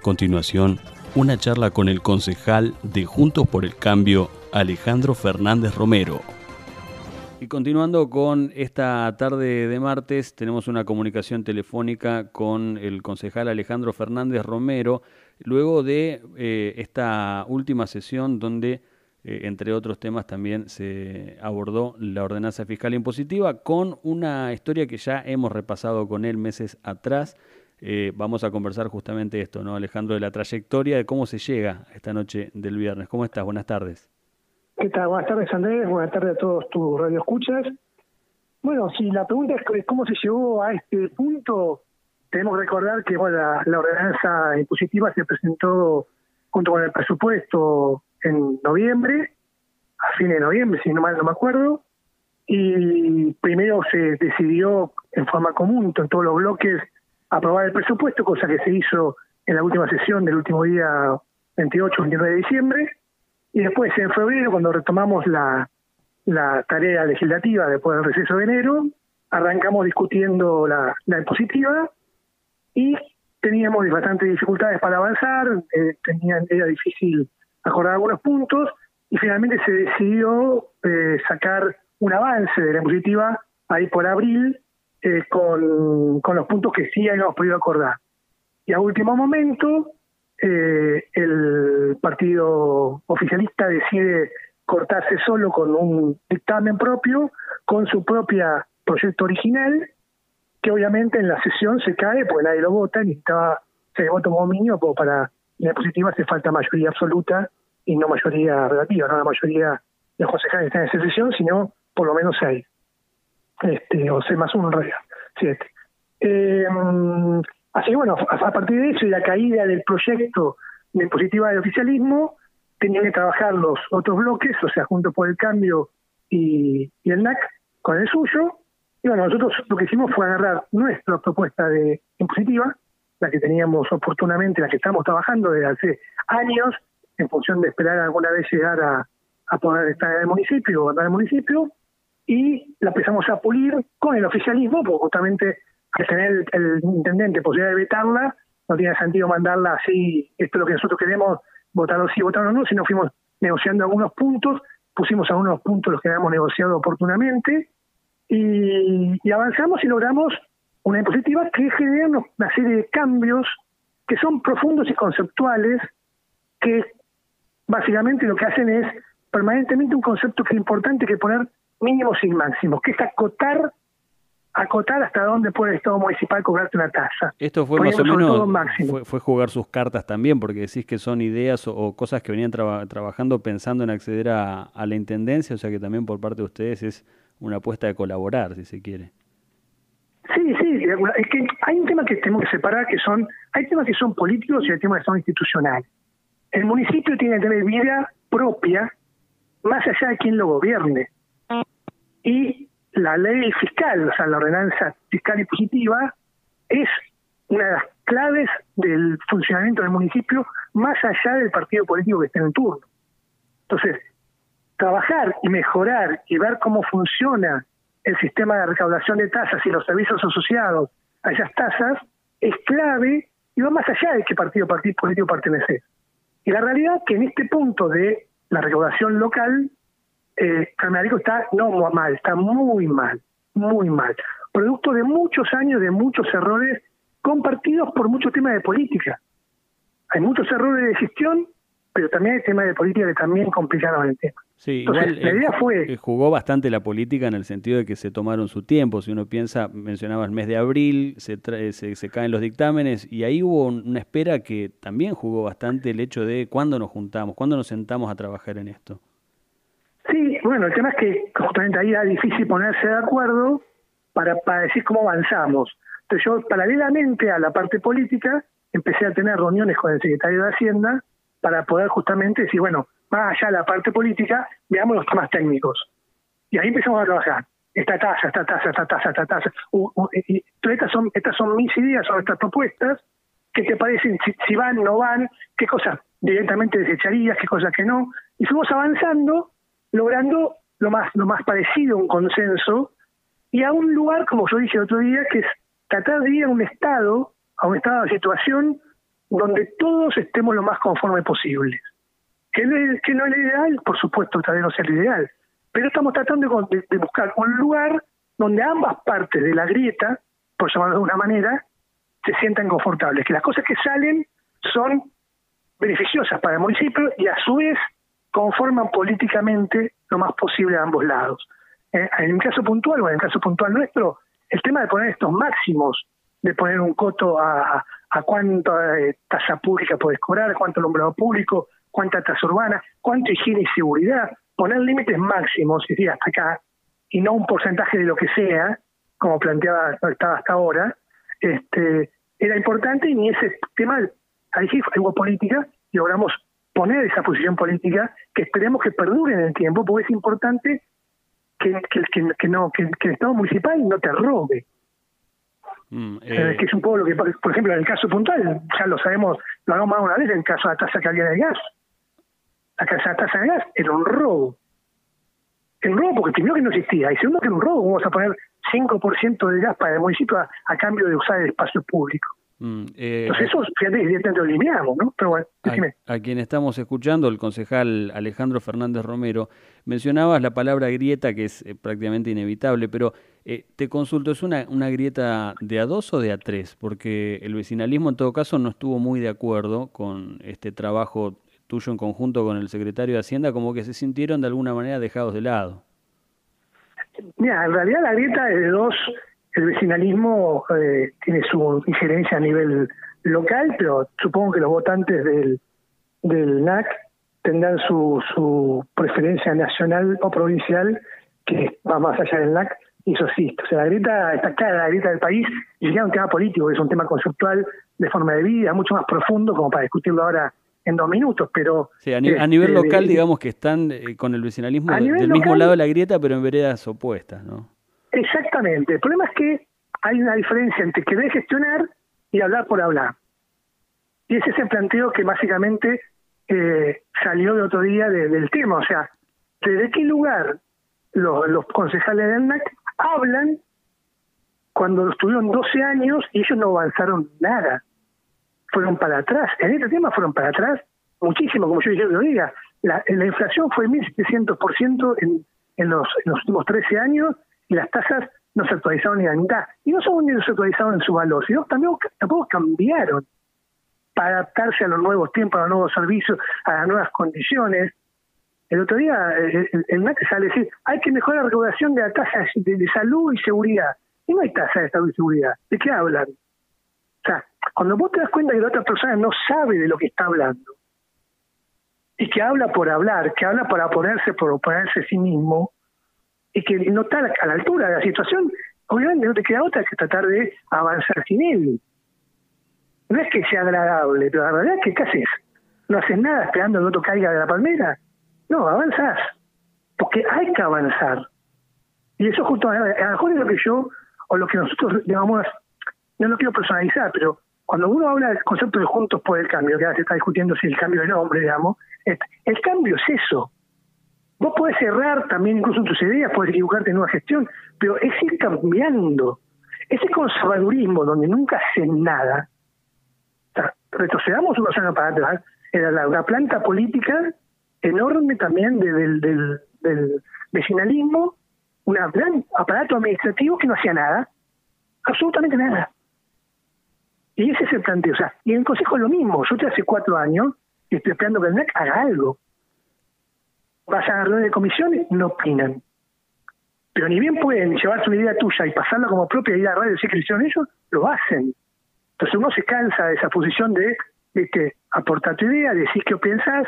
Continuación, una charla con el concejal de Juntos por el Cambio, Alejandro Fernández Romero. Y continuando con esta tarde de martes, tenemos una comunicación telefónica con el concejal Alejandro Fernández Romero, luego de eh, esta última sesión donde, eh, entre otros temas, también se abordó la ordenanza fiscal impositiva con una historia que ya hemos repasado con él meses atrás eh, vamos a conversar justamente esto, ¿no, Alejandro? De la trayectoria de cómo se llega esta noche del viernes. ¿Cómo estás? Buenas tardes. ¿Qué tal? Buenas tardes, Andrés. Buenas tardes a todos tus radioescuchas. Bueno, si la pregunta es cómo se llegó a este punto, tenemos que recordar que bueno, la, ordenanza impositiva se presentó junto con el presupuesto en noviembre, a fines de noviembre, si no mal no me acuerdo, y primero se decidió en forma común en todos los bloques aprobar el presupuesto, cosa que se hizo en la última sesión del último día 28, 29 de diciembre, y después en febrero, cuando retomamos la, la tarea legislativa después del receso de enero, arrancamos discutiendo la, la impositiva y teníamos bastantes dificultades para avanzar, eh, tenían, era difícil acordar algunos puntos y finalmente se decidió eh, sacar un avance de la impositiva ahí por abril eh, con, los puntos que sí habíamos podido acordar. Y a último momento, eh, el partido oficialista decide cortarse solo con un dictamen propio, con su propia proyecto original, que obviamente en la sesión se cae porque nadie lo vota, necesitaba se vota como mínimo, como para la positiva hace falta mayoría absoluta y no mayoría relativa, no la mayoría de los concejales que están en esa sesión, sino por lo menos seis este, o C más uno en realidad, siete. Eh, así que bueno, a, partir de eso y la caída del proyecto de positiva del oficialismo, tenían que trabajar los otros bloques, o sea, junto por el cambio y, el NAC con el suyo. Y bueno, nosotros lo que hicimos fue agarrar nuestra propuesta de impositiva, la que teníamos oportunamente, la que estamos trabajando desde hace años, en función de esperar alguna vez llegar a, a poder estar en el municipio en el municipio, y la empezamos a pulir con el oficialismo, porque justamente al tener el, intendente posibilidad de vetarla, no tiene sentido mandarla así, esto es lo que nosotros queremos, votarlo sí, votarlo no, sino fuimos negociando algunos puntos, pusimos algunos puntos los que habíamos negociado oportunamente, y, avanzamos y logramos una impositiva que genera una serie de cambios que son profundos y conceptuales, que básicamente lo que hacen es permanentemente un concepto que es importante que poner mínimos y máximos, que es acotar acotar hasta dónde puede el Estado municipal cobrarte una tasa. Esto fue más o menos, fue, jugar sus cartas también, porque decís que son ideas o, cosas que venían trabajando pensando en acceder a, a, la Intendencia, o sea que también por parte de ustedes es una apuesta de colaborar, si se quiere. Sí, sí, es que hay un tema que tenemos que separar, que son, hay temas que son políticos y hay temas que son institucionales. El municipio tiene que tener vida propia, más allá de quién lo gobierne y la ley fiscal, o sea, la ordenanza fiscal y positiva, es una de las claves del funcionamiento del municipio más allá del partido político que esté en turno. Entonces, trabajar y mejorar y ver cómo funciona el sistema de recaudación de tasas y los servicios asociados a esas tasas es clave y va más allá de qué partido, partido político pertenece. Y la realidad es que en este punto de la recaudación local eh, está no mal, está muy mal, muy mal. Producto de muchos años, de muchos errores compartidos por muchos temas de política. Hay muchos errores de gestión, pero también hay temas de política que también complicaron el tema. Sí, Entonces, la idea fue... Jugó bastante la política en el sentido de que se tomaron su tiempo. Si uno piensa, mencionaba el mes de abril, se, se, se, caen los dictámenes y ahí hubo una espera que también jugó bastante el hecho de cuándo nos juntamos, cuándo nos sentamos a trabajar en esto. Bueno, el tema es que justamente ahí era difícil ponerse de acuerdo para, para decir cómo avanzamos. Entonces yo, paralelamente a la parte política, empecé a tener reuniones con el secretario de Hacienda para poder justamente decir, bueno, más allá de la parte política, veamos los temas técnicos. Y ahí empezamos a trabajar. Esta tasa, esta tasa, esta tasa, esta tasa. y, estas, son, estas son mis ideas, son estas propuestas. ¿Qué te parecen? Si, si van, no van, qué cosas directamente desecharías, qué cosas que no. Y fuimos avanzando, logrando lo más, lo más parecido a un consenso y a un lugar, como yo dije el otro día, que es tratar de ir a un estado, a un estado de situación donde todos estemos lo más conforme posible. Que, que no es lo ideal, por supuesto, tal vez no sea ideal, pero estamos tratando de, de, buscar un lugar donde ambas partes de la grieta, por llamarlo de una manera, se sientan confortables, que las cosas que salen son beneficiosas para el municipio y a su vez conforman políticamente lo más posible a ambos lados. Eh, en el caso puntual, o en el caso puntual nuestro, el tema de poner estos máximos, de poner un coto a, cuánta eh, tasa pública puedes cobrar, cuánto alumbrado público, cuánta tasa urbana, cuánto higiene y seguridad, poner límites máximos, y decir, hasta acá, y no un porcentaje de lo que sea, como planteaba estaba hasta ahora, este, era importante y ni ese tema, ahí sí fue política, logramos poner esa posición política que esperemos que perdure en el tiempo, porque es importante que, que, que, no, que, el Estado municipal no te robe. Mm, eh, que es un poco lo que, por ejemplo, en el caso puntual, ya lo sabemos, lo hagamos más una vez, en el caso de la tasa que había de gas. La tasa de gas era un robo. El robo porque primero que no existía, y segundo que era un robo, vamos a poner 5% de gas para el municipio a cambio de usar el espacio público. Mm, eh, Entonces eso, fíjate, lo lineamos, ¿no? Pero bueno, A, quien estamos escuchando, el concejal Alejandro Fernández Romero, mencionabas la palabra grieta, que es eh, prácticamente inevitable, pero eh, te consulto, ¿es una, una grieta de a dos o de a tres? Porque el vecinalismo en todo caso no estuvo muy de acuerdo con este trabajo tuyo en conjunto con el secretario de Hacienda, como que se sintieron de alguna manera dejados de lado. Mira, en realidad la grieta es de dos el vecinalismo eh, tiene su injerencia a nivel local, pero supongo que los votantes del, del NAC tendrán su, su preferencia nacional o provincial que va más allá del NAC y eso sí, o sea, la grieta está clara, la grieta del país, y ya un tema político, es un tema conceptual de forma de vida, mucho más profundo como para discutirlo ahora en dos minutos, pero... Sí, a, nivel este, local, digamos que están eh, con el vecinalismo del mismo lado de la grieta, pero en veredas opuestas, ¿no? Exactamente. El problema es que hay una diferencia entre querer gestionar y hablar por hablar. Y ese es el planteo que básicamente eh, salió de otro día del tema. O sea, ¿desde qué lugar los, concejales del NAC hablan cuando estuvieron 12 años y ellos no avanzaron nada? Fueron para atrás. En este tema fueron para atrás muchísimo, como yo dije lo diga. La, la inflación fue 1.700% en, en, en los últimos 13 años y las tasas no se actualizaron ni la mitad. Y no solo no se actualizaron en su valor, sino también tampoco cambiaron para adaptarse a los nuevos tiempos, a los nuevos servicios, a las nuevas condiciones. El otro día el, el NAC sale a decir, hay que mejorar la recaudación de la tasa de, salud y seguridad. Y no hay tasa de salud y seguridad. ¿De qué hablan? O sea, cuando vos te das cuenta que la otra persona no sabe de lo que está hablando, y que habla por hablar, que habla para ponerse, por oponerse a sí mismo, y que no está a la altura de la situación, obviamente no te queda otra que tratar de avanzar sin él. No es que sea agradable, pero la verdad es que ¿qué haces? ¿No haces nada esperando que el otro caiga de la palmera? No, avanzas. Porque hay que avanzar. Y eso justo, a lo mejor es lo que yo, o lo que nosotros llamamos, no lo quiero personalizar, pero cuando uno habla del concepto de juntos por el cambio, que ahora se está discutiendo si el cambio de nombre, digamos, el cambio es eso, Vos podés errar también incluso en tus ideas, podés equivocarte en una gestión, pero es ir cambiando. Ese conservadurismo donde nunca hacen nada, o sea, retrocedamos unos años para atrás, era la, planta política enorme también del, del, vecinalismo, un gran aparato administrativo que no hacía nada, absolutamente nada. Y ese es el planteo. O sea, y en el Consejo es lo mismo. Yo te hace cuatro años y estoy esperando que el NEC haga algo vas a agarrar de comisiones, no opinan. Pero ni bien pueden llevarse una idea tuya y pasarla como propia ir a radio y decir que lo ellos, lo hacen. Entonces uno se cansa de esa posición de, de que aportar tu idea, decir qué piensas,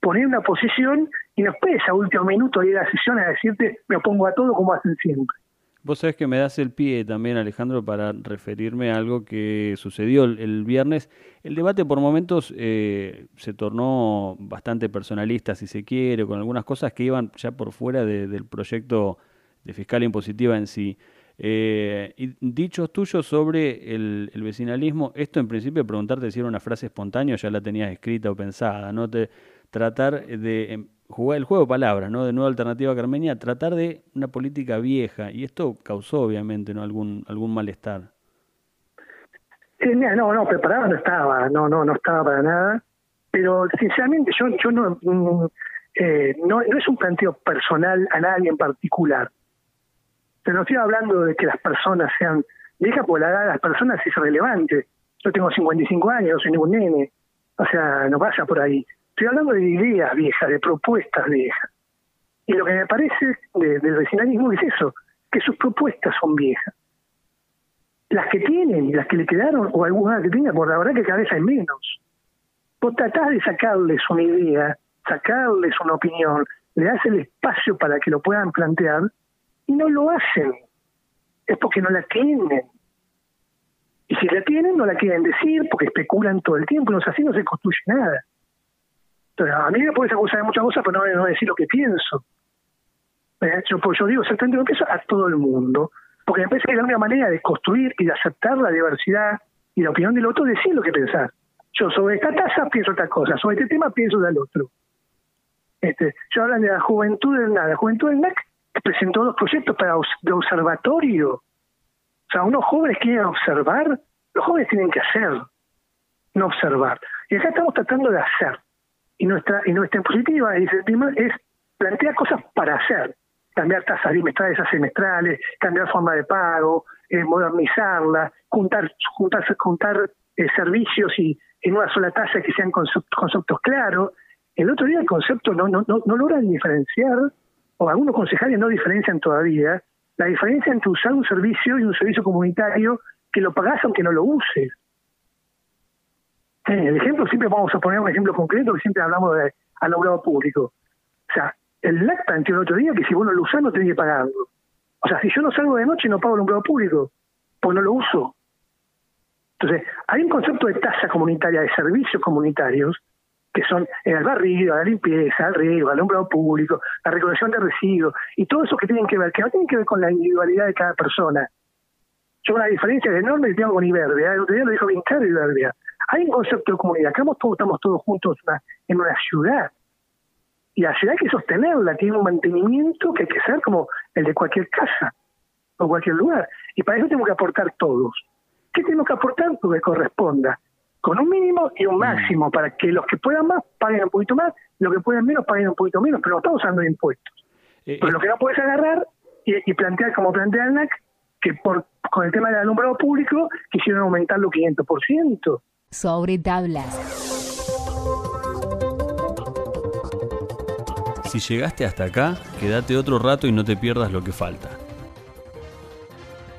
poner una posición y no esperes a último minuto a la sesión a decirte me opongo a todo como hacen siempre. Vos sabés que me das el pie también, Alejandro, para referirme a algo que sucedió el, viernes. El debate por momentos eh, se tornó bastante personalista, si se quiere, con algunas cosas que iban ya por fuera del proyecto de fiscal impositiva en sí. Eh, y dichos tuyos sobre el, vecinalismo, esto en principio preguntarte si era una frase espontánea o ya la tenías escrita o pensada, ¿no? Te, tratar de em, jugar el juego de palabras, ¿no? De nueva alternativa Carmenia, tratar de una política vieja, y esto causó obviamente ¿no? algún, algún malestar. Eh, no, no, preparado no estaba, no, no, no estaba para nada, pero sinceramente yo, yo no, mm, eh, no, no es un planteo personal a nadie en particular. Pero no estoy hablando de que las personas sean viejas, porque la edad de las personas es relevante. Yo tengo 55 años, no soy ningún nene, o sea, no pasa por ahí. Estoy hablando de ideas viejas, de propuestas viejas. Y lo que me parece del vecinalismo es eso, que sus propuestas son viejas. Las que tienen, las que le quedaron, o algunas que tienen, por la verdad que cada vez hay menos. Vos tratás de sacarles una idea, sacarles una opinión, le das el espacio para que lo puedan plantear, y no lo hacen. Es porque no la tienen. Y si la tienen, no la quieren decir, porque especulan todo el tiempo, y así no se construye nada. A mí me puedes acusar de muchas cosas, pero no, no decir lo que pienso. Eh, yo, pues, yo digo exactamente lo que pienso a todo el mundo, porque me parece que la única manera de construir y de aceptar la diversidad y la opinión del otro es decir lo que pensar. Yo sobre esta tasa pienso otra cosa, sobre este tema pienso del otro. Este, yo hablo de la juventud del nada. La juventud del NAC presentó dos proyectos para de observatorio. O sea, unos jóvenes quieren observar, los jóvenes tienen que hacer, no observar. Y acá estamos tratando de hacer y nuestra y nuestra positiva es, es plantear cosas para hacer. Cambiar tasas bimestrales a semestrales cambiar forma de pago eh, modernizarla juntar juntar juntar eh, servicios y en una sola tasa que sean conceptos, claros el otro día el concepto no no no, no logran diferenciar o algunos concejales no diferencian todavía la diferencia entre usar un servicio y un servicio comunitario que lo pagás aunque no lo uses el ejemplo, siempre vamos a poner un ejemplo concreto, que siempre hablamos de alumbrado público. O sea, el LAC el otro día que si vos no lo usás no tenés que pagarlo. O sea, si yo no salgo de noche no pago alumbrado público, pues no lo uso. Entonces, hay un concepto de tasa comunitaria, de servicios comunitarios, que son el barrido, la limpieza, el riego, el alumbrado público, la recolección de residuos, y todo eso que tienen que ver, que no tienen que ver con la individualidad de cada persona. Yo una diferencia enorme que tengo con Iberbia, el otro día lo dijo bien claro Iberbia. Hay un concepto de comunidad, acá todos, estamos todos juntos en una ciudad. Y la ciudad hay que sostenerla, tiene un mantenimiento que hay que ser como el de cualquier casa o cualquier lugar. Y para eso tenemos que aportar todos. ¿Qué tenemos que aportar? Lo que corresponda, con un mínimo y un máximo, para que los que puedan más paguen un poquito más, los que puedan menos paguen un poquito menos, pero no estamos usando de impuestos. Eh, pero lo que no puedes agarrar y, plantear como plantea el NAC, que por con el tema del alumbrado público quisieron aumentarlo 500% sobre tablas. Si llegaste hasta acá, quédate otro rato y no te pierdas lo que falta.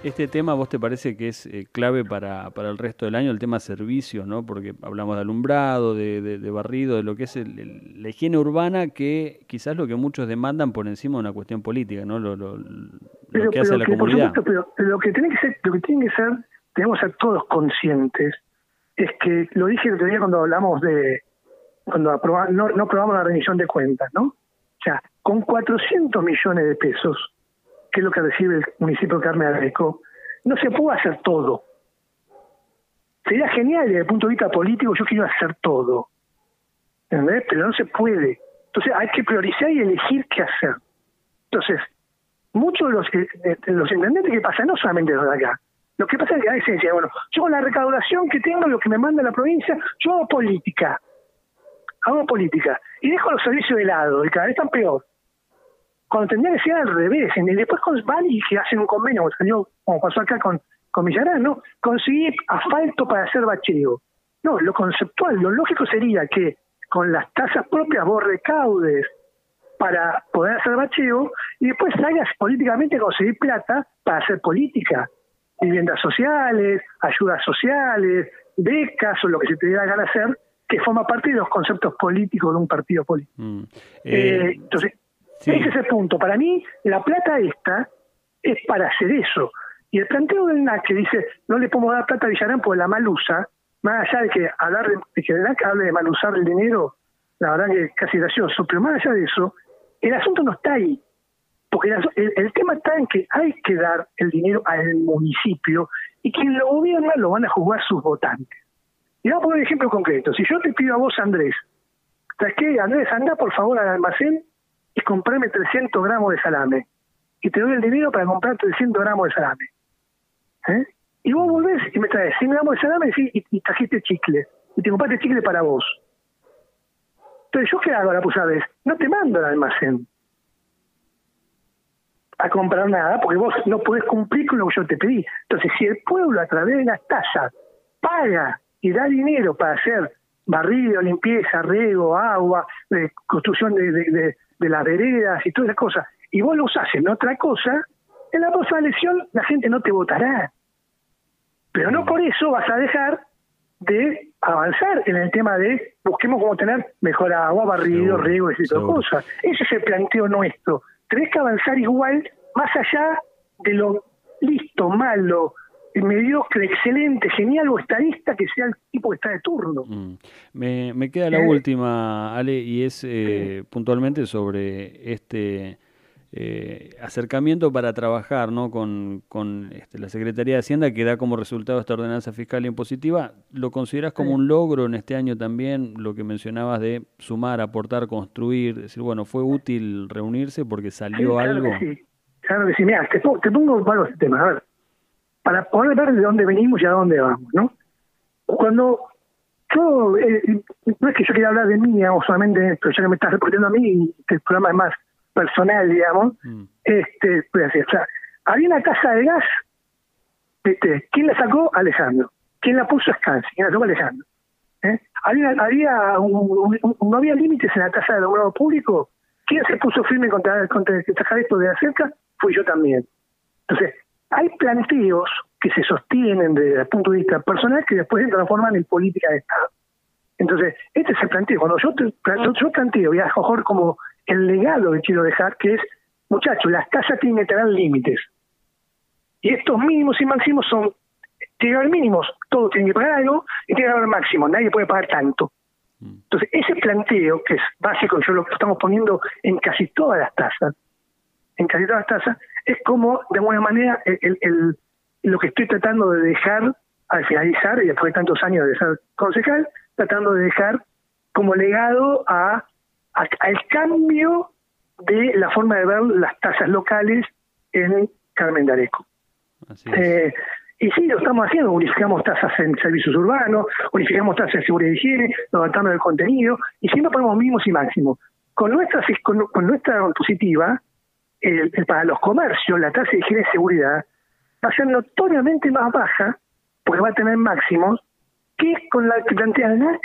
Este tema, ¿vos te parece que es eh, clave para, para, el resto del año? El tema servicios, ¿no? Porque hablamos de alumbrado, de, barrido, de lo que es la higiene urbana, que quizás lo que muchos demandan por encima de una cuestión política, ¿no? Lo, que hace la comunidad. pero lo que tiene que ser, lo que tiene que ser, tenemos que ser todos conscientes es que lo dije el otro día cuando hablamos de, cuando aprobamos, no, no aprobamos la rendición de cuentas, ¿no? O sea, con 400 millones de pesos, que es lo que recibe el municipio de Carmen Areco, no se puede hacer todo. Sería genial desde el punto de vista político, yo quiero hacer todo. ¿Entendés? Pero no se puede. Entonces hay que priorizar y elegir qué hacer. Entonces, muchos de los, de los intendentes que pasan, no solamente de acá, lo que pasa es que a veces bueno, yo con la recaudación que tengo, lo que me manda la provincia, yo hago política. Hago política. Y dejo los servicios de lado, y cada vez están peor. Cuando tendría que ser al revés. Y después van y que hacen un convenio, como, salió, como pasó acá con, con Villarán, ¿no? Conseguir asfalto para hacer bacheo. No, lo conceptual, lo lógico sería que con las tasas propias vos recaudes para poder hacer bacheo y después salgas políticamente a conseguir plata para hacer política viviendas sociales, ayudas sociales, becas o lo que se te dé la gana hacer, que forma parte de los conceptos políticos de un partido político. Mm. Eh, eh, entonces, ese es el punto. Para mí, la plata esta es para hacer eso. Y el planteo del NAC que dice, no le podemos dar plata a Villarán por la mal usa, más allá de que hablar de, que el NAC hable de mal usar el dinero, la verdad que es casi gracioso, pero más allá de eso, el asunto no está ahí. Porque el, tema está en que hay que dar el dinero al municipio y quien lo gobierna lo van a jugar sus votantes. Y vamos a poner un ejemplo concreto. Si yo te pido a vos, Andrés, ¿sabes qué? Andrés, anda por favor al almacén y comprarme 300 gramos de salame. Y te doy el dinero para comprar 300 gramos de salame. ¿Eh? Y vos volvés y me traes 100 gramos de salame y, y trajiste chicle. Y te compraste chicle para vos. Entonces, ¿yo qué hago la puta vez? No te mando al almacén a comprar nada porque vos no podés cumplir con lo que yo te pedí. Entonces, si el pueblo a través de las tasas paga y da dinero para hacer barrido, limpieza, riego, agua, construcción de, de, de, las veredas y todas esas cosas, y vos lo usás en otra cosa, en la próxima elección la gente no te votará. Pero no por eso vas a dejar de avanzar en el tema de busquemos cómo tener mejor agua, barrido, riego y esas cosas. Ese es el planteo nuestro. Tenés que avanzar igual, más allá de lo listo, malo, mediocre, excelente, genial o estadista que sea el tipo que está de turno. Mm. Me, me, queda la última, Ale, y es eh, puntualmente sobre este eh, acercamiento para trabajar ¿no? con, con este, la Secretaría de Hacienda que da como resultado esta ordenanza fiscal impositiva. ¿Lo consideras como un logro en este año también lo que mencionabas de sumar, aportar, construir? decir, bueno, fue útil reunirse porque salió algo. sí, claro que sí. Mira, te, te pongo varios temas. A ver, para poder ver de dónde venimos y a dónde vamos, ¿no? Cuando yo, eh, no es que yo quiera hablar de mí, o solamente, pero ya que me estás reportando a mí, el programa es más personal, digamos, mm. este, pues, o sea, había una casa de gas, este, ¿quién la sacó? Alejandro. ¿Quién la puso? Scansi. ¿Quién la sacó? Alejandro. ¿Eh? Había, había un, no había límites en la tasa de alumbrado público. ¿Quién se puso firme contra, contra sacar esto de cerca? Fui yo también. Entonces, hay planteos que se sostienen desde el punto de vista personal que después se transforman en política de Estado. Entonces, este es el planteo. Cuando yo, yo planteo, y a como el legado que quiero dejar, que es, muchachos, las casas tienen que tener límites. Y estos mínimos y máximos son, tiene que haber mínimos, todos tienen que pagar algo, y tiene que haber máximos, nadie puede pagar tanto. Mm. Entonces, ese planteo, que es básico, yo lo estamos poniendo en casi todas las tasas, en casi todas las tasas, es como, de alguna manera, el, el, lo que estoy tratando de dejar al finalizar, y después de tantos años de ser concejal, tratando de dejar como legado a al cambio de la forma de ver las tasas locales en Carmen de Areco. Eh, y sí, lo estamos haciendo, unificamos tasas en servicios urbanos, unificamos tasas en seguridad y higiene, levantando el contenido, y siempre ponemos mínimos y máximos. Con nuestra, con, nuestra positiva, el, para los comercios, la tasa de higiene y seguridad va a ser notoriamente más baja, porque va a tener máximos, que con la que plantea el NAC,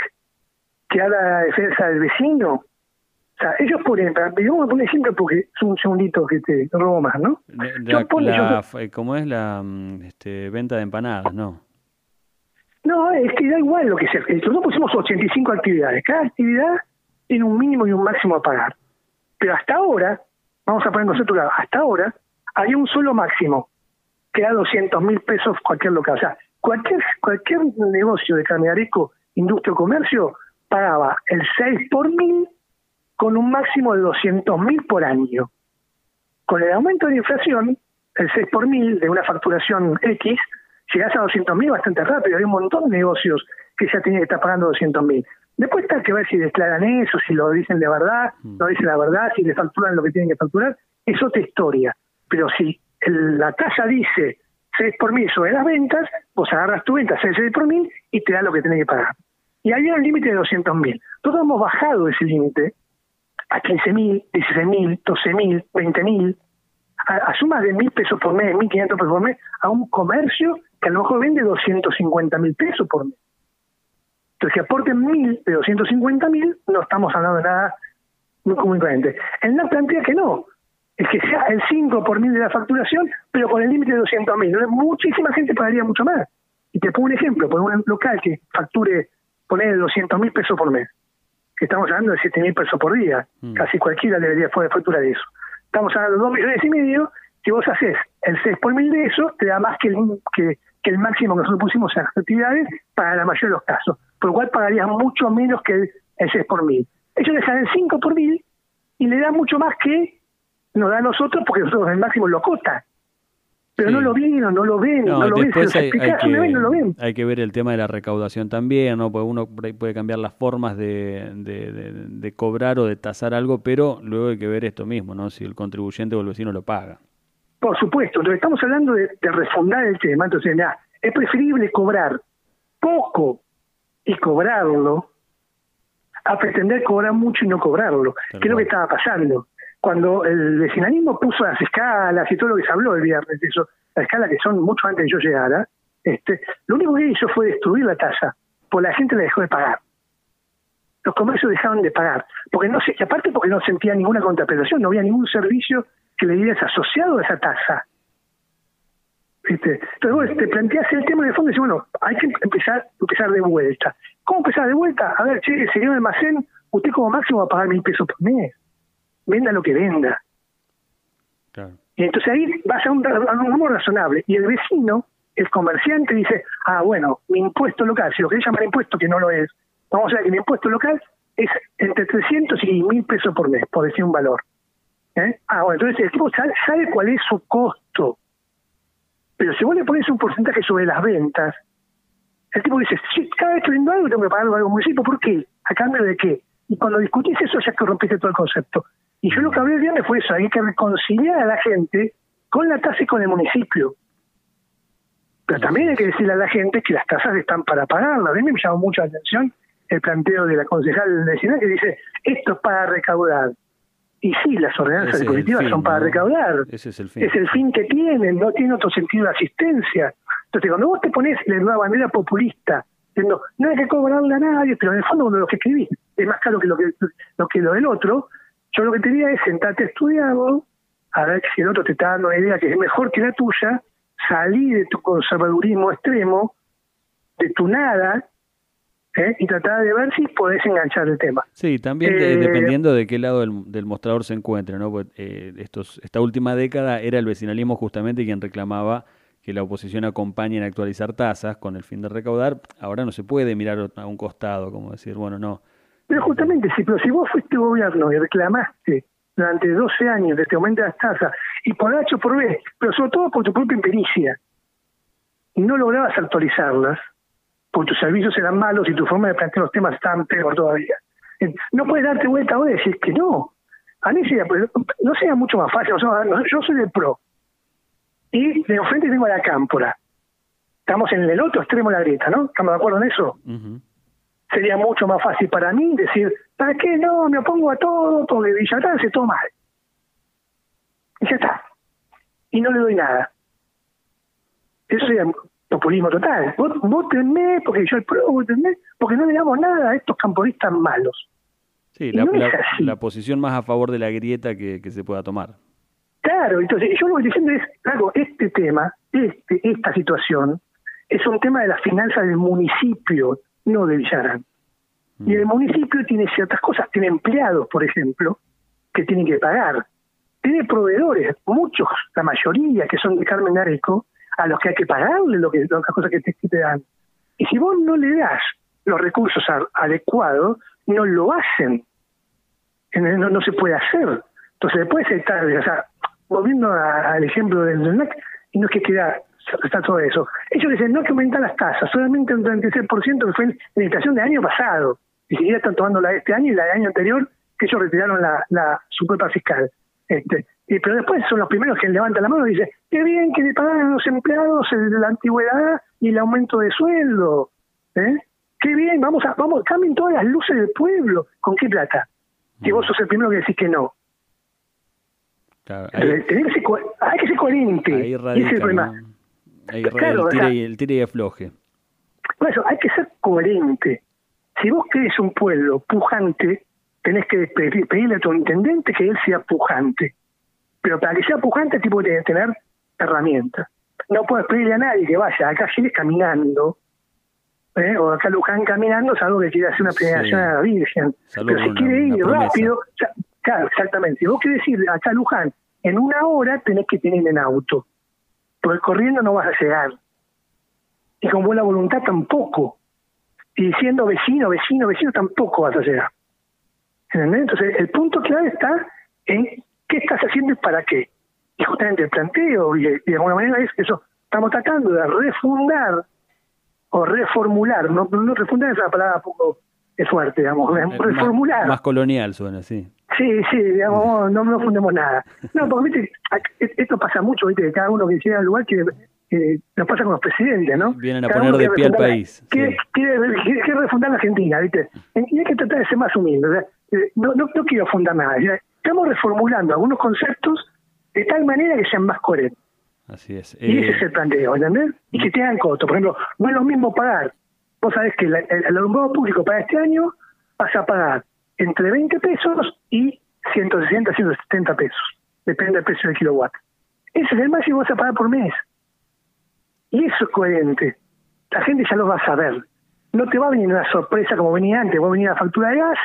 que haga la defensa del vecino, o sea, ellos ponen, vamos a poner ejemplo porque es un segundito que te robo más, ¿no? La, ¿Cómo es la mm, este, venta de empanadas, no? No, es que da igual lo que sea. Nosotros pusimos 85 actividades. Cada actividad tiene un mínimo y un máximo a pagar. Pero hasta ahora, vamos a poner nosotros, hasta ahora, había un solo máximo, que era 200 mil pesos cualquier local. O sea, cualquier, cualquier negocio de carneareco, industria o comercio, pagaba el 6 por mil con un máximo de 200 mil por año. Con el aumento de la inflación, el 6 por mil de una facturación X, llegas a 200 mil bastante rápido. Hay un montón de negocios que ya tienen que estar pagando 200 mil. Después está que ver si declaran eso, si lo dicen de verdad, mm. no dicen la verdad, si le facturan lo que tienen que facturar, es otra historia. Pero si la tasa dice 6 por mil sobre las ventas, vos agarras tu venta 6 por mil y te da lo que tenés que pagar. Y hay un límite de 200 mil. Nosotros hemos bajado ese límite a 15 mil, 16 mil, 12 mil, 20 mil, a, sumas de mil pesos por mes, 1.500 pesos por mes, a un comercio que a lo mejor vende 250 mil pesos por mes. Entonces, que aporten mil de 250 mil, no estamos hablando de nada muy común diferente. El NAP plantea que no, es que sea el 5 por mil de la facturación, pero con el límite de 200 mil. Muchísima gente pagaría mucho más. Y te pongo un ejemplo, por un local que facture, poner 200 mil pesos por mes estamos hablando de 7 mil pesos por día, mm. casi cualquiera debería facturar eso. Estamos hablando de 2 millones y medio, si vos haces el 6 por mil de eso te da más que el, que, el máximo que nosotros pusimos en las actividades para la mayoría de los casos, por lo cual pagarías mucho menos que el, 6 por mil. Ellos dejan el 5 por mil y le dan mucho más que nos da a nosotros porque nosotros el máximo lo cota pero no lo vieron, no lo ven, no, lo ven, hay, que, no lo ven. Hay que ver el tema de la recaudación también, ¿no? Porque uno puede cambiar las formas de, de, cobrar o de tasar algo, pero luego hay que ver esto mismo, ¿no? Si el contribuyente o el vecino lo paga. Por supuesto, entonces estamos hablando de, refundar el tema, entonces es preferible cobrar poco y cobrarlo a pretender cobrar mucho y no cobrarlo, que es lo que estaba pasando cuando el vecinalismo puso las escalas y todo lo que se habló el viernes, eso, las escalas que son mucho antes de yo llegara, este, lo único que hizo fue destruir la tasa, porque la gente la dejó de pagar. Los comercios dejaron de pagar, porque no sé, aparte porque no sentía ninguna contraprestación, no había ningún servicio que le dieras asociado a esa tasa. Entonces vos te planteas el tema de fondo y dices, bueno, hay que empezar, empezar de vuelta. ¿Cómo empezar de vuelta? A ver, che, señor almacén, usted como máximo va a pagar mil pesos por mes venda lo que venda. Y entonces ahí vas a un, a razonable. Y el vecino, el comerciante, dice, ah, bueno, mi impuesto local, si lo querés llamar impuesto, que no lo es, vamos a ver que mi impuesto local es entre 300 y 1000 pesos por mes, por decir un valor. ¿Eh? Ah, bueno, entonces el tipo sabe, sabe, cuál es su costo. Pero si vos le pones un porcentaje sobre las ventas, el tipo dice, sí, cada vez que vendo algo tengo que pagarlo algo municipio, ¿por qué? ¿A cambio de qué? Y cuando discutís eso ya corrompiste todo el concepto. Y yo lo que hablé el viernes fue eso, hay que reconciliar a la gente con la tasa y con el municipio. Pero también hay que decirle a la gente que las tasas están para pagarlas. A mí me llamó mucho la atención el planteo de la concejal vecinal que dice, esto es para recaudar. Y sí, las ordenanzas dispositivas son para recaudar. Ese es el fin. Es el fin que tienen, no tiene otro sentido de asistencia. Entonces, cuando vos te pones la nueva bandera populista, diciendo, no hay que cobrarle a nadie, pero en el fondo cuando lo que escribís es más caro que lo que lo, que lo del otro, yo lo que te diría es sentarte a estudiarlo, a ver si el otro te está dando una idea que es mejor que la tuya, salí de tu conservadurismo extremo, de tu nada, ¿eh? y tratar de ver si podés enganchar el tema. Sí, también eh, dependiendo de qué lado del, mostrador se encuentre, ¿no? Pues, eh, estos, esta última década era el vecinalismo justamente quien reclamaba que la oposición acompañe en actualizar tasas con el fin de recaudar. Ahora no se puede mirar a un costado, como decir, bueno, no, pero justamente, si, pero si vos fuiste gobierno y reclamaste durante 12 años de este aumento de las tasas, y por H por B, pero sobre todo por tu propia impericia, no lograbas actualizarlas, porque tus servicios eran malos y tu forma de plantear los temas estaban peor todavía. No puedes darte vuelta ahora y decir que no. A mí sería, pues, no sería mucho más fácil. yo soy del PRO y de enfrente tengo a la cámpora. Estamos en el otro extremo de la grieta, ¿no? ¿Estamos de acuerdo en eso? Sería mucho más fácil para mí decir, ¿para qué no? Me opongo a todo porque Villarán se toma mal. Y ya está. Y no le doy nada. Eso sería populismo total. Votenme porque yo el pro, votenme porque no le damos nada a estos camporistas malos. Sí, la, la, posición más a favor de la grieta que, que se pueda tomar. Claro, entonces yo lo que estoy diciendo es, claro, este tema, este, esta situación, es un tema de las finanzas del municipio, no de Villarán. Y el mm. municipio tiene ciertas cosas, tiene empleados, por ejemplo, que tienen que pagar. Tiene proveedores, muchos, la mayoría que son de Carmen Areco, a los que hay que pagarle lo que, las cosas que te, dan. Y si vos no le das los recursos adecuados, no lo hacen. No, no, se puede hacer. Entonces después está, o sea, volviendo al ejemplo del NAC, y no es que queda está todo eso. Ellos dicen, no hay que aumentar las tasas, solamente un 36% que fue en la inflación del año pasado. Y siquiera están tomando la de este año y la del año anterior, que ellos retiraron la, la su fiscal. Este, y, pero después son los primeros que levantan la mano y dicen, qué bien que le pagan a los empleados el la antigüedad y el aumento de sueldo. ¿eh? Qué bien, vamos a, vamos, cambien todas las luces del pueblo. ¿Con qué plata? Si vos sos el primero que decís que no. Claro, hay, que ser, hay que ser coherente. Ahí ese es el problema el, tire, y afloje. Por eso, hay que ser coherente. Si vos querés un pueblo pujante, tenés que pedirle a tu intendente que él sea pujante. Pero para que sea pujante, tipo tiene que tener herramientas. No puedes pedirle a nadie que vaya acá Giles caminando, ¿eh? o acá Luján caminando, salvo que quiere hacer una peregrinación a la Virgen. Pero si quiere ir rápido, claro, exactamente. Si vos querés ir acá Luján en una hora, tenés que tener en auto porque corriendo no vas a llegar. Y con buena voluntad tampoco. Y siendo vecino, vecino, vecino tampoco vas a llegar. ¿Entendés? Entonces, el punto clave está en qué estás haciendo y para qué. Y justamente el planteo, y, de alguna manera es eso, estamos tratando de refundar o reformular, no, no refundar es una palabra poco fuerte, digamos, reformular. Más, colonial suena, sí. Sí, sí, digamos, no, no fundemos nada. No, porque ¿viste? esto pasa mucho, ¿viste? que cada uno que llega al lugar que nos pasa con los presidentes, ¿no? Vienen a poner de pie al país. Quiere, refundar la Argentina, ¿viste? Y hay que tratar de ser más humilde. Eh, no, no, no quiero fundar nada. Estamos reformulando algunos conceptos de tal manera que sean más coherentes. Así es. Y ese es el planteo, ¿entendés? Y que tengan costo. Por ejemplo, no es lo mismo pagar. Vos sabés que el, alumbrado público para este año vas a pagar entre 20 pesos y 160, 170 pesos. Depende del precio del kilowatt. Ese es el máximo que vas a pagar por mes. Y eso es coherente. La gente ya lo va a saber. No te va a venir una sorpresa como venía antes. Vos venía la factura de gas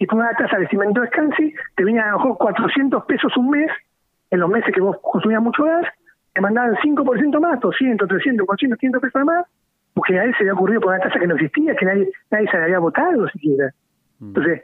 y por una tasa de cimento de Scansi, te venía a lo mejor 400 pesos un mes, en los meses que vos consumías mucho gas, te mandaban 5% más, 200, 300, 400, 500 pesos más, porque a él se había ocurrido por una tasa que no existía, que nadie, nadie se había votado siquiera. Mm. Entonces,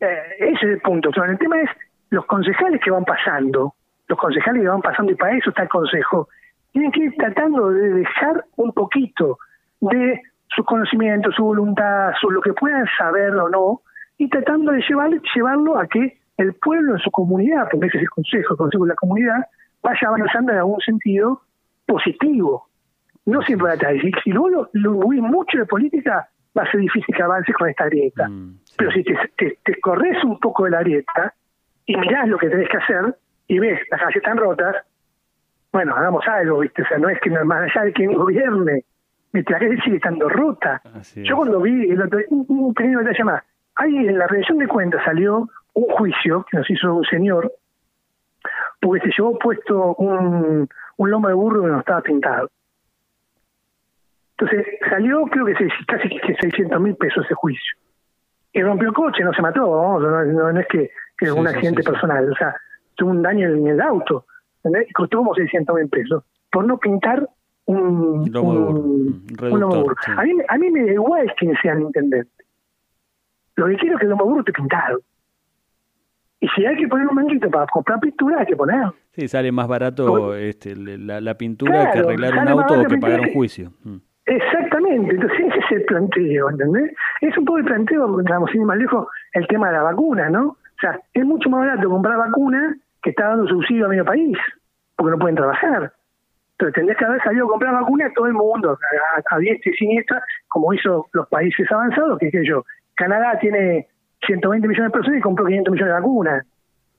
eh, ese es el punto. el tema es los concejales que van pasando, los concejales que van pasando, y para eso está el consejo, tienen que ir tratando de dejar un poquito de sus conocimientos, su voluntad, su, lo que puedan saber o no, y tratando de llevar, llevarlo a que el pueblo en su comunidad, porque ese es el consejo, el consejo de la comunidad, vaya avanzando en algún sentido positivo. No siempre va a estar. Si, si luego lo, mucho de política, va a ser difícil que avances con esta grieta. Mm, Pero si te, te, corres un poco de la grieta y mirás lo que tenés que hacer y ves las calles están rotas, bueno, hagamos algo, ¿viste? O sea, no es que más allá de quien gobierne, la calle sigue estando rota. Yo cuando vi el otro, un, un pequeño detalle más, ahí en la rendición de cuentas salió un juicio que nos hizo un señor porque se llevó puesto un, un lomo de burro que no estaba pintado. Entonces salió creo que casi 600 mil pesos ese juicio. Y rompió el coche, no se mató, no, es que, que un accidente personal, o sea, tuvo un daño en el auto, y costó como 600 mil pesos, por no pintar un lomo burro. A, mí, a mí me da igual quién sea el intendente. Lo que quiero es que el lomo esté pintado. Y si hay que poner un manguito para comprar pintura, hay que poner. Sí, sale más barato este, la, pintura que arreglar un auto o que pagar un juicio. Mm. Exactamente, entonces ese es el planteo, ¿entendés? Es un poco el planteo, digamos, sin ir más lejos, el tema de la vacuna, ¿no? O sea, es mucho más barato comprar vacuna que está dando subsidio a medio país, porque no pueden trabajar. Entonces tendrías que haber salido a comprar vacuna a todo el mundo, a, a diestra y siniestra, como hizo los países avanzados, que es yo, Canadá tiene 120 millones de personas y compró 500 millones de vacunas.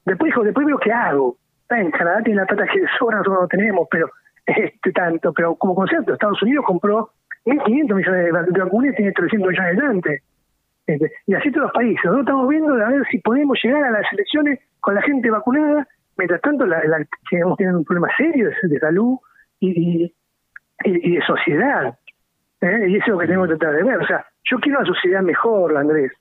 Después dijo, después veo qué hago. En Canadá tiene la plata que sobra, nosotros no tenemos, pero este tanto, pero como concepto, Estados Unidos compró 1.500 millones de vacunas tiene 300 millones de antes. Este, y así todos los países. Nosotros estamos viendo a ver si podemos llegar a las elecciones con la gente vacunada. Mientras tanto, la, la, tenemos un problema serio de, salud y, y, de sociedad. ¿eh? Y eso es lo que tenemos que tratar de ver. O sea, yo quiero una sociedad mejor, Andrés.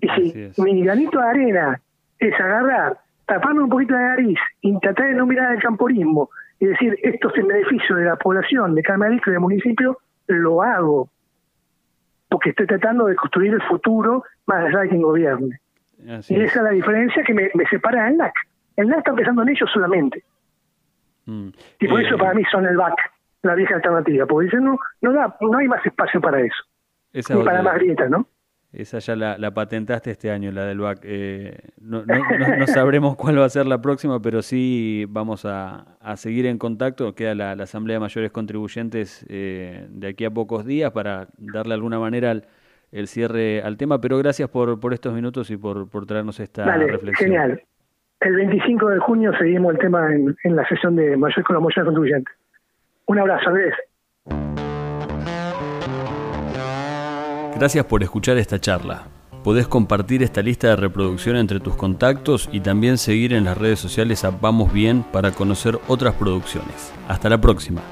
Y si mi granito de arena es agarrar, taparme un poquito de nariz y tratar de no mirar el camporismo y decir esto es en beneficio de la población de Calmarico y del municipio, lo hago. Porque estoy tratando de construir el futuro más allá de quien gobierne. y esa es la diferencia que me, separa del NAC. El NAC está pensando en ellos solamente. Mm. Y por eso eh, para mí son el BAC, la vieja alternativa. Porque dicen, no, no, da, no hay más espacio para eso. Ni para más grietas, ¿no? Esa ya la, patentaste este año, la del BAC. Eh, no, no, sabremos cuál va a ser la próxima, pero sí vamos a, seguir en contacto. Queda la, Asamblea de Mayores Contribuyentes eh, de aquí a pocos días para darle alguna manera el, cierre al tema. Pero gracias por, por estos minutos y por, por traernos esta reflexión. Genial. El 25 de junio seguimos el tema en, la sesión de Mayores con Mayores Contribuyentes. Un abrazo, Andrés. Gracias por escuchar esta charla. Podés compartir esta lista de reproducción entre tus contactos y también seguir en las redes sociales a Vamos Bien para conocer otras producciones. Hasta la próxima.